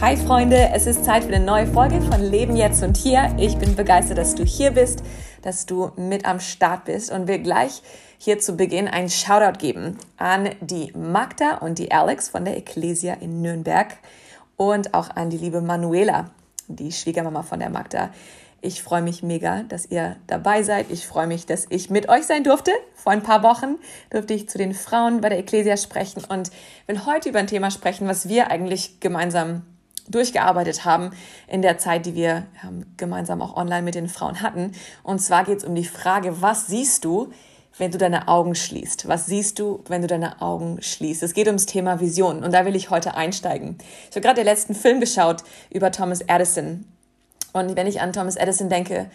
Hi Freunde, es ist Zeit für eine neue Folge von Leben jetzt und hier. Ich bin begeistert, dass du hier bist, dass du mit am Start bist und will gleich hier zu Beginn einen Shoutout geben an die Magda und die Alex von der Ecclesia in Nürnberg und auch an die liebe Manuela, die Schwiegermama von der Magda. Ich freue mich mega, dass ihr dabei seid. Ich freue mich, dass ich mit euch sein durfte. Vor ein paar Wochen durfte ich zu den Frauen bei der Ecclesia sprechen und will heute über ein Thema sprechen, was wir eigentlich gemeinsam durchgearbeitet haben in der Zeit, die wir ähm, gemeinsam auch online mit den Frauen hatten. Und zwar geht es um die Frage, was siehst du, wenn du deine Augen schließt? Was siehst du, wenn du deine Augen schließt? Es geht ums Thema Vision und da will ich heute einsteigen. Ich habe gerade den letzten Film geschaut über Thomas Edison und wenn ich an Thomas Edison denke,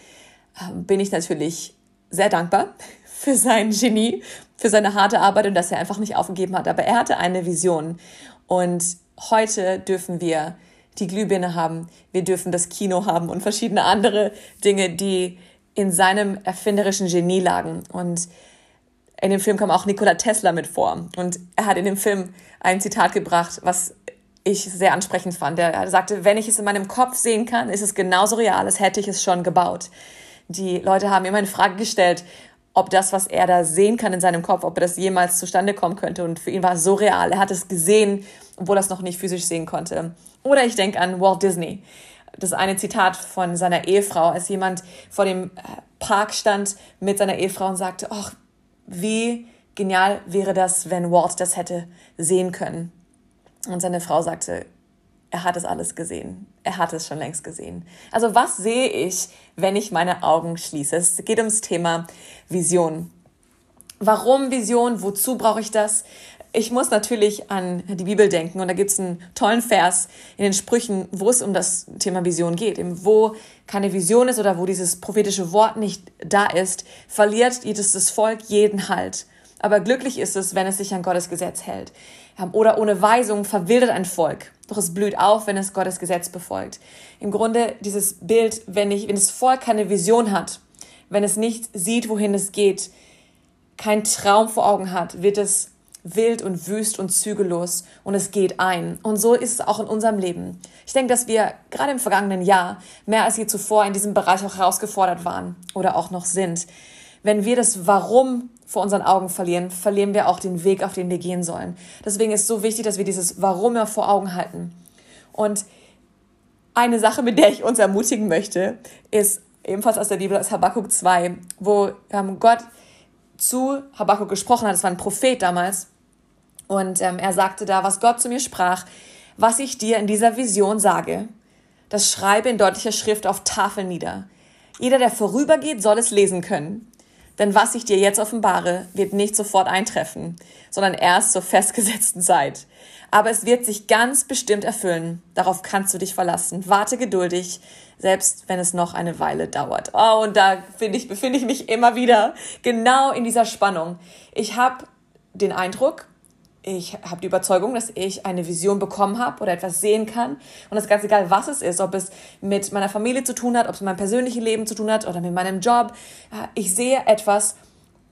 ähm, bin ich natürlich sehr dankbar für sein Genie, für seine harte Arbeit und dass er einfach nicht aufgegeben hat. Aber er hatte eine Vision. Und heute dürfen wir die Glühbirne haben, wir dürfen das Kino haben und verschiedene andere Dinge, die in seinem erfinderischen Genie lagen. Und in dem Film kam auch Nikola Tesla mit vor. Und er hat in dem Film ein Zitat gebracht, was ich sehr ansprechend fand. Er sagte, wenn ich es in meinem Kopf sehen kann, ist es genauso real, als hätte ich es schon gebaut. Die Leute haben immer in Frage gestellt, ob das, was er da sehen kann in seinem Kopf, ob das jemals zustande kommen könnte. Und für ihn war es so real. Er hat es gesehen, obwohl er es noch nicht physisch sehen konnte. Oder ich denke an Walt Disney. Das eine Zitat von seiner Ehefrau, als jemand vor dem äh, Park stand mit seiner Ehefrau und sagte, ach, wie genial wäre das, wenn Walt das hätte sehen können. Und seine Frau sagte, er hat es alles gesehen. Er hat es schon längst gesehen. Also was sehe ich, wenn ich meine Augen schließe? Es geht ums Thema Vision. Warum Vision? Wozu brauche ich das? Ich muss natürlich an die Bibel denken und da gibt es einen tollen Vers in den Sprüchen, wo es um das Thema Vision geht. Wo keine Vision ist oder wo dieses prophetische Wort nicht da ist, verliert jedes Volk jeden Halt. Aber glücklich ist es, wenn es sich an Gottes Gesetz hält. Oder ohne Weisung verwildert ein Volk. Doch es blüht auf, wenn es Gottes Gesetz befolgt. Im Grunde dieses Bild, wenn, ich, wenn das Volk keine Vision hat, wenn es nicht sieht, wohin es geht, keinen Traum vor Augen hat, wird es wild und wüst und zügellos und es geht ein. Und so ist es auch in unserem Leben. Ich denke, dass wir gerade im vergangenen Jahr mehr als je zuvor in diesem Bereich auch herausgefordert waren oder auch noch sind. Wenn wir das Warum vor unseren Augen verlieren, verlieren wir auch den Weg, auf den wir gehen sollen. Deswegen ist es so wichtig, dass wir dieses Warum ja vor Augen halten. Und eine Sache, mit der ich uns ermutigen möchte, ist ebenfalls aus der Bibel, aus Habakkuk 2, wo ähm, Gott zu Habakkuk gesprochen hat. Es war ein Prophet damals. Und ähm, er sagte da, was Gott zu mir sprach, was ich dir in dieser Vision sage, das schreibe in deutlicher Schrift auf Tafeln nieder. Jeder, der vorübergeht, soll es lesen können. Denn was ich dir jetzt offenbare, wird nicht sofort eintreffen, sondern erst zur festgesetzten Zeit. Aber es wird sich ganz bestimmt erfüllen. Darauf kannst du dich verlassen. Warte geduldig, selbst wenn es noch eine Weile dauert. Oh, und da ich, befinde ich mich immer wieder genau in dieser Spannung. Ich habe den Eindruck, ich habe die Überzeugung, dass ich eine Vision bekommen habe oder etwas sehen kann. Und das ist ganz egal, was es ist, ob es mit meiner Familie zu tun hat, ob es mit meinem persönlichen Leben zu tun hat oder mit meinem Job. Ich sehe etwas,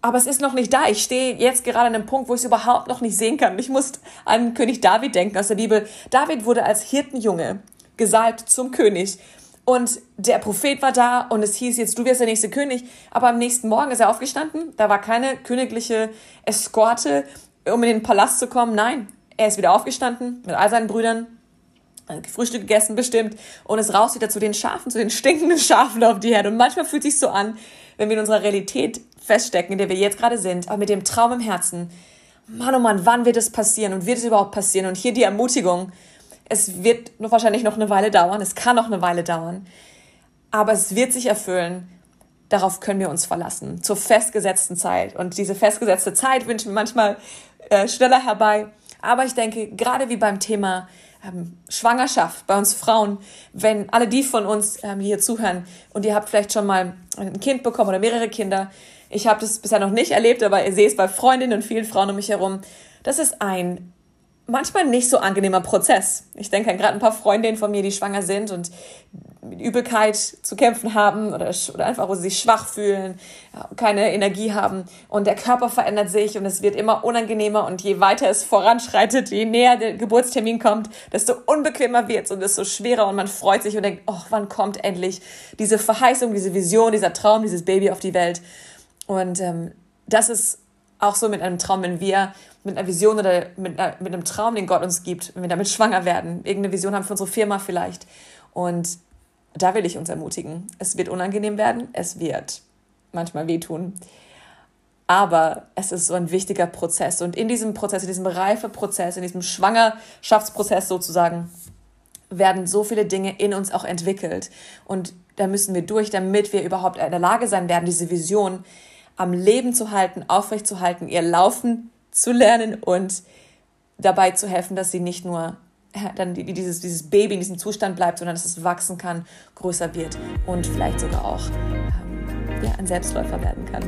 aber es ist noch nicht da. Ich stehe jetzt gerade an einem Punkt, wo ich es überhaupt noch nicht sehen kann. Ich muss an König David denken aus der Bibel. David wurde als Hirtenjunge gesalbt zum König. Und der Prophet war da und es hieß jetzt, du wirst der nächste König. Aber am nächsten Morgen ist er aufgestanden. Da war keine königliche Eskorte um in den Palast zu kommen. Nein, er ist wieder aufgestanden mit all seinen Brüdern, Frühstück gegessen bestimmt und ist raus wieder zu den Schafen, zu den stinkenden Schafen auf die Herde. Und manchmal fühlt sich so an, wenn wir in unserer Realität feststecken, in der wir jetzt gerade sind, aber mit dem Traum im Herzen. Mann, oh Mann, wann wird es passieren und wird es überhaupt passieren? Und hier die Ermutigung, es wird noch wahrscheinlich noch eine Weile dauern, es kann noch eine Weile dauern, aber es wird sich erfüllen darauf können wir uns verlassen, zur festgesetzten Zeit. Und diese festgesetzte Zeit wünschen wir manchmal äh, schneller herbei. Aber ich denke, gerade wie beim Thema ähm, Schwangerschaft bei uns Frauen, wenn alle die von uns ähm, hier zuhören und ihr habt vielleicht schon mal ein Kind bekommen oder mehrere Kinder, ich habe das bisher noch nicht erlebt, aber ihr seht es bei Freundinnen und vielen Frauen um mich herum, das ist ein manchmal nicht so angenehmer Prozess. Ich denke an gerade ein paar Freundinnen von mir, die schwanger sind und mit Übelkeit zu kämpfen haben oder, oder einfach, wo sie sich schwach fühlen, keine Energie haben. Und der Körper verändert sich und es wird immer unangenehmer. Und je weiter es voranschreitet, je näher der Geburtstermin kommt, desto unbequemer wird es und desto schwerer. Und man freut sich und denkt, oh, wann kommt endlich diese Verheißung, diese Vision, dieser Traum, dieses Baby auf die Welt? Und ähm, das ist auch so mit einem Traum, wenn wir mit einer Vision oder mit, einer, mit einem Traum, den Gott uns gibt, wenn wir damit schwanger werden, irgendeine Vision haben für unsere Firma vielleicht. Und da will ich uns ermutigen. Es wird unangenehm werden, es wird manchmal wehtun. Aber es ist so ein wichtiger Prozess. Und in diesem Prozess, in diesem Reifeprozess, in diesem Schwangerschaftsprozess sozusagen, werden so viele Dinge in uns auch entwickelt. Und da müssen wir durch, damit wir überhaupt in der Lage sein werden, diese Vision am Leben zu halten, aufrechtzuhalten, ihr Laufen zu lernen und dabei zu helfen, dass sie nicht nur dann dieses, dieses Baby in diesem Zustand bleibt, sondern dass es wachsen kann, größer wird und vielleicht sogar auch ähm, ja, ein Selbstläufer werden kann.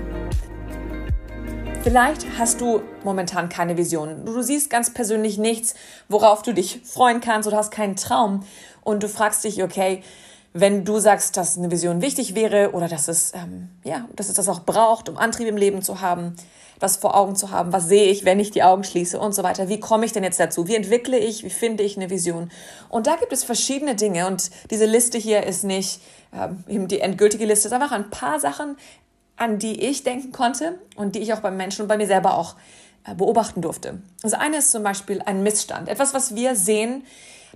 Vielleicht hast du momentan keine Vision. Du, du siehst ganz persönlich nichts, worauf du dich freuen kannst oder hast keinen Traum und du fragst dich, okay, wenn du sagst, dass eine Vision wichtig wäre oder dass es, ähm, ja, dass es das auch braucht, um Antrieb im Leben zu haben, was vor Augen zu haben, was sehe ich, wenn ich die Augen schließe und so weiter. Wie komme ich denn jetzt dazu? Wie entwickle ich, wie finde ich eine Vision? Und da gibt es verschiedene Dinge und diese Liste hier ist nicht ähm, eben die endgültige Liste, es ist einfach ein paar Sachen, an die ich denken konnte und die ich auch beim Menschen und bei mir selber auch äh, beobachten durfte. Das eine ist zum Beispiel ein Missstand, etwas, was wir sehen,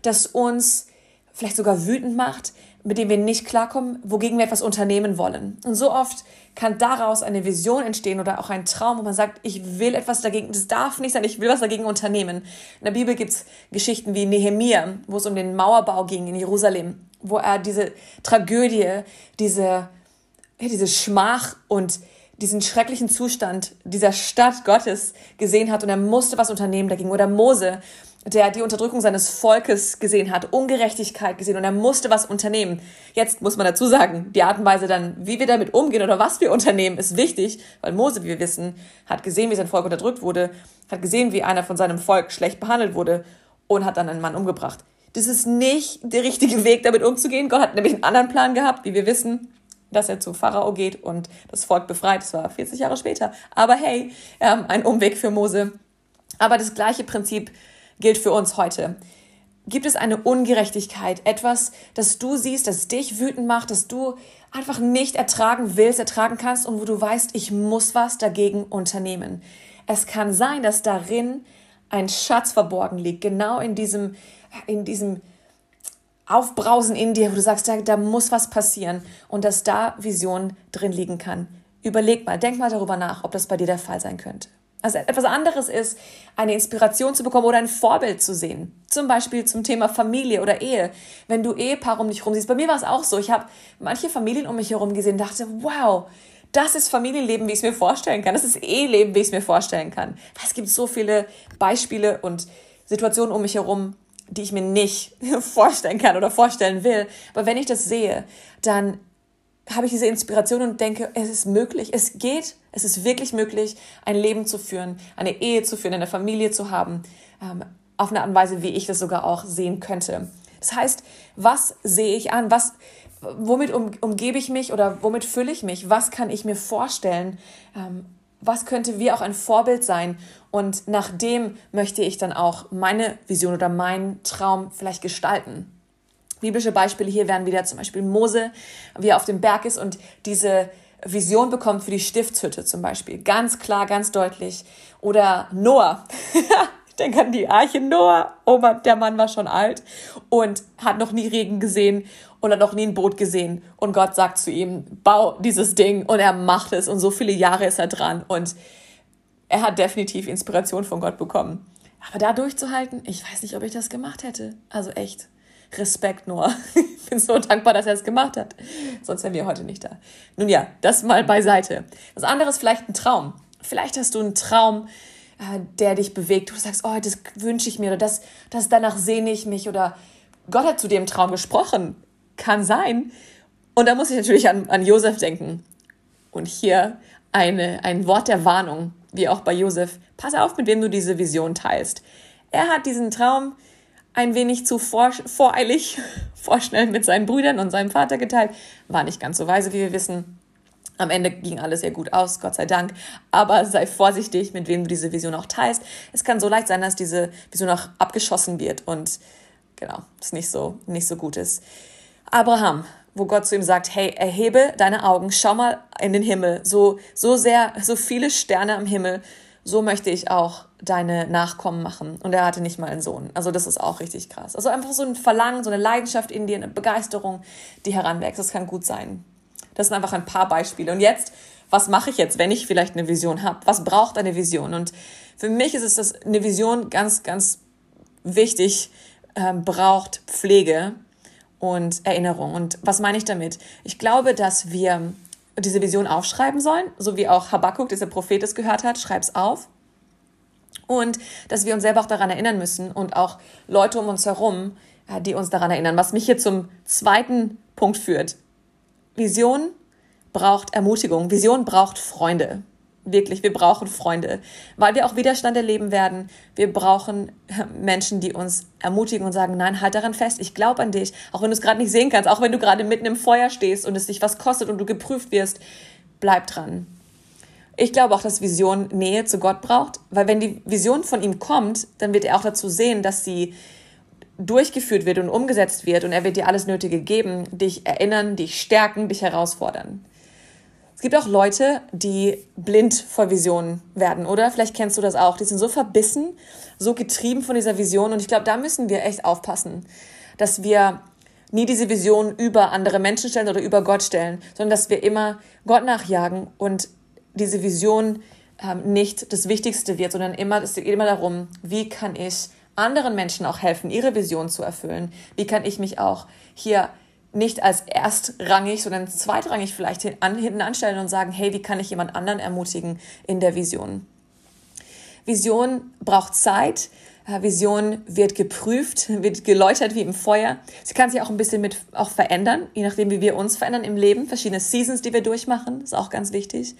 das uns vielleicht sogar wütend macht, mit dem wir nicht klarkommen, wogegen wir etwas unternehmen wollen. Und so oft kann daraus eine Vision entstehen oder auch ein Traum, wo man sagt, ich will etwas dagegen, das darf nicht sein, ich will was dagegen unternehmen. In der Bibel gibt es Geschichten wie Nehemia, wo es um den Mauerbau ging in Jerusalem, wo er diese Tragödie, diese, diese Schmach und diesen schrecklichen Zustand dieser Stadt Gottes gesehen hat und er musste was unternehmen dagegen. Oder Mose, der die Unterdrückung seines Volkes gesehen hat, Ungerechtigkeit gesehen und er musste was unternehmen. Jetzt muss man dazu sagen, die Art und Weise dann, wie wir damit umgehen oder was wir unternehmen, ist wichtig, weil Mose, wie wir wissen, hat gesehen, wie sein Volk unterdrückt wurde, hat gesehen, wie einer von seinem Volk schlecht behandelt wurde und hat dann einen Mann umgebracht. Das ist nicht der richtige Weg, damit umzugehen. Gott hat nämlich einen anderen Plan gehabt, wie wir wissen, dass er zu Pharao geht und das Volk befreit. Das war 40 Jahre später. Aber hey, ähm, ein Umweg für Mose. Aber das gleiche Prinzip gilt für uns heute. Gibt es eine Ungerechtigkeit, etwas, das du siehst, das dich wütend macht, das du einfach nicht ertragen willst, ertragen kannst und wo du weißt, ich muss was dagegen unternehmen? Es kann sein, dass darin ein Schatz verborgen liegt, genau in diesem, in diesem Aufbrausen in dir, wo du sagst, da, da muss was passieren und dass da Vision drin liegen kann. Überleg mal, denk mal darüber nach, ob das bei dir der Fall sein könnte. Also etwas anderes ist, eine Inspiration zu bekommen oder ein Vorbild zu sehen. Zum Beispiel zum Thema Familie oder Ehe. Wenn du Ehepaare um dich herum siehst. Bei mir war es auch so. Ich habe manche Familien um mich herum gesehen und dachte, wow, das ist Familienleben, wie ich es mir vorstellen kann. Das ist Eheleben, wie ich es mir vorstellen kann. Es gibt so viele Beispiele und Situationen um mich herum, die ich mir nicht vorstellen kann oder vorstellen will. Aber wenn ich das sehe, dann habe ich diese Inspiration und denke, es ist möglich, es geht, es ist wirklich möglich, ein Leben zu führen, eine Ehe zu führen, eine Familie zu haben, ähm, auf eine Art und Weise, wie ich das sogar auch sehen könnte. Das heißt, was sehe ich an? Was, womit um, umgebe ich mich oder womit fülle ich mich? Was kann ich mir vorstellen? Ähm, was könnte wie auch ein Vorbild sein? Und nach dem möchte ich dann auch meine Vision oder meinen Traum vielleicht gestalten. Biblische Beispiele hier wären wieder zum Beispiel Mose, wie er auf dem Berg ist und diese Vision bekommt für die Stiftshütte zum Beispiel. Ganz klar, ganz deutlich. Oder Noah. ich denke an die Arche Noah. Oh Mann, der Mann war schon alt und hat noch nie Regen gesehen und hat noch nie ein Boot gesehen. Und Gott sagt zu ihm, bau dieses Ding und er macht es und so viele Jahre ist er dran und er hat definitiv Inspiration von Gott bekommen. Aber da durchzuhalten, ich weiß nicht, ob ich das gemacht hätte. Also echt. Respekt, Noah. Ich bin so dankbar, dass er es gemacht hat. Sonst wären wir heute nicht da. Nun ja, das mal beiseite. Das andere ist vielleicht ein Traum. Vielleicht hast du einen Traum, äh, der dich bewegt. Du sagst, oh, das wünsche ich mir oder das, das danach sehne ich mich oder Gott hat zu dem Traum gesprochen. Kann sein. Und da muss ich natürlich an, an Josef denken. Und hier eine, ein Wort der Warnung, wie auch bei Josef. Pass auf, mit wem du diese Vision teilst. Er hat diesen Traum ein wenig zu vor, voreilig, vorschnell mit seinen Brüdern und seinem Vater geteilt. War nicht ganz so weise, wie wir wissen. Am Ende ging alles sehr gut aus, Gott sei Dank. Aber sei vorsichtig, mit wem du diese Vision auch teilst. Es kann so leicht sein, dass diese Vision auch abgeschossen wird und genau, es nicht so, nicht so gut ist. Abraham, wo Gott zu ihm sagt, hey, erhebe deine Augen, schau mal in den Himmel, so, so sehr, so viele Sterne am Himmel, so möchte ich auch deine Nachkommen machen. Und er hatte nicht mal einen Sohn. Also das ist auch richtig krass. Also einfach so ein Verlangen, so eine Leidenschaft in dir, eine Begeisterung, die heranwächst. Das kann gut sein. Das sind einfach ein paar Beispiele. Und jetzt, was mache ich jetzt, wenn ich vielleicht eine Vision habe? Was braucht eine Vision? Und für mich ist es das, eine Vision ganz, ganz wichtig, äh, braucht Pflege und Erinnerung. Und was meine ich damit? Ich glaube, dass wir diese Vision aufschreiben sollen, so wie auch Habakkuk, dieser Prophet, es gehört hat, schreib's auf. Und dass wir uns selber auch daran erinnern müssen und auch Leute um uns herum, äh, die uns daran erinnern. Was mich hier zum zweiten Punkt führt. Vision braucht Ermutigung. Vision braucht Freunde. Wirklich, wir brauchen Freunde, weil wir auch Widerstand erleben werden. Wir brauchen äh, Menschen, die uns ermutigen und sagen, nein, halt daran fest, ich glaube an dich, auch wenn du es gerade nicht sehen kannst, auch wenn du gerade mitten im Feuer stehst und es dich was kostet und du geprüft wirst, bleib dran. Ich glaube auch, dass Vision Nähe zu Gott braucht, weil wenn die Vision von ihm kommt, dann wird er auch dazu sehen, dass sie durchgeführt wird und umgesetzt wird und er wird dir alles Nötige geben, dich erinnern, dich stärken, dich herausfordern. Es gibt auch Leute, die blind vor Visionen werden, oder? Vielleicht kennst du das auch. Die sind so verbissen, so getrieben von dieser Vision und ich glaube, da müssen wir echt aufpassen, dass wir nie diese Vision über andere Menschen stellen oder über Gott stellen, sondern dass wir immer Gott nachjagen und diese Vision ähm, nicht das Wichtigste wird, sondern immer, es geht immer darum, wie kann ich anderen Menschen auch helfen, ihre Vision zu erfüllen? Wie kann ich mich auch hier nicht als erstrangig, sondern zweitrangig vielleicht hinten anstellen und sagen, hey, wie kann ich jemand anderen ermutigen in der Vision? Vision braucht Zeit. Äh, Vision wird geprüft, wird geläutert wie im Feuer. Sie kann sich auch ein bisschen mit auch verändern, je nachdem, wie wir uns verändern im Leben. Verschiedene Seasons, die wir durchmachen, ist auch ganz wichtig.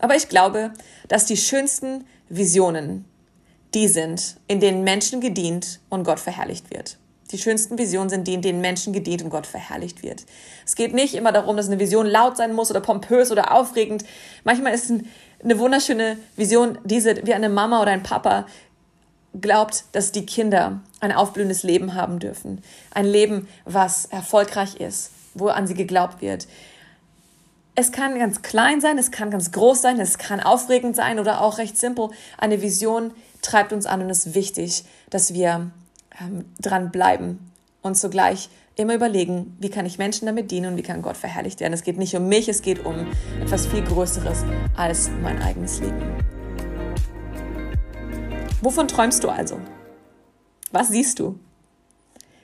Aber ich glaube, dass die schönsten Visionen die sind, in denen Menschen gedient und Gott verherrlicht wird. Die schönsten Visionen sind die, in denen Menschen gedient und Gott verherrlicht wird. Es geht nicht immer darum, dass eine Vision laut sein muss oder pompös oder aufregend. Manchmal ist eine wunderschöne Vision diese, wie eine Mama oder ein Papa glaubt, dass die Kinder ein aufblühendes Leben haben dürfen. Ein Leben, was erfolgreich ist, wo an sie geglaubt wird es kann ganz klein sein, es kann ganz groß sein, es kann aufregend sein oder auch recht simpel. Eine Vision treibt uns an und es ist wichtig, dass wir ähm, dran bleiben und zugleich immer überlegen, wie kann ich Menschen damit dienen und wie kann Gott verherrlicht werden. Es geht nicht um mich, es geht um etwas viel Größeres als mein eigenes Leben. Wovon träumst du also? Was siehst du?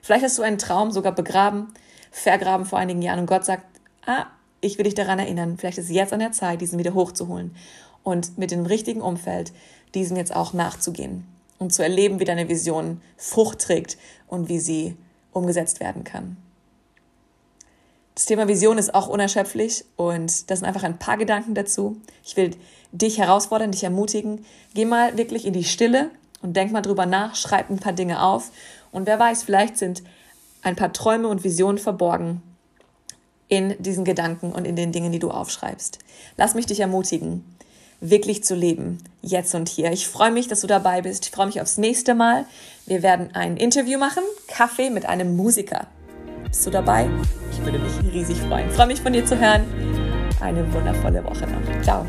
Vielleicht hast du einen Traum sogar begraben, vergraben vor einigen Jahren und Gott sagt, ah, ich will dich daran erinnern, vielleicht ist jetzt an der Zeit, diesen wieder hochzuholen und mit dem richtigen Umfeld diesen jetzt auch nachzugehen und zu erleben, wie deine Vision Frucht trägt und wie sie umgesetzt werden kann. Das Thema Vision ist auch unerschöpflich und das sind einfach ein paar Gedanken dazu. Ich will dich herausfordern, dich ermutigen. Geh mal wirklich in die Stille und denk mal drüber nach, schreib ein paar Dinge auf und wer weiß, vielleicht sind ein paar Träume und Visionen verborgen, in diesen Gedanken und in den Dingen, die du aufschreibst. Lass mich dich ermutigen, wirklich zu leben, jetzt und hier. Ich freue mich, dass du dabei bist. Ich freue mich aufs nächste Mal. Wir werden ein Interview machen, Kaffee mit einem Musiker. Bist du dabei? Ich würde mich riesig freuen. Ich freue mich von dir zu hören. Eine wundervolle Woche noch. Ciao.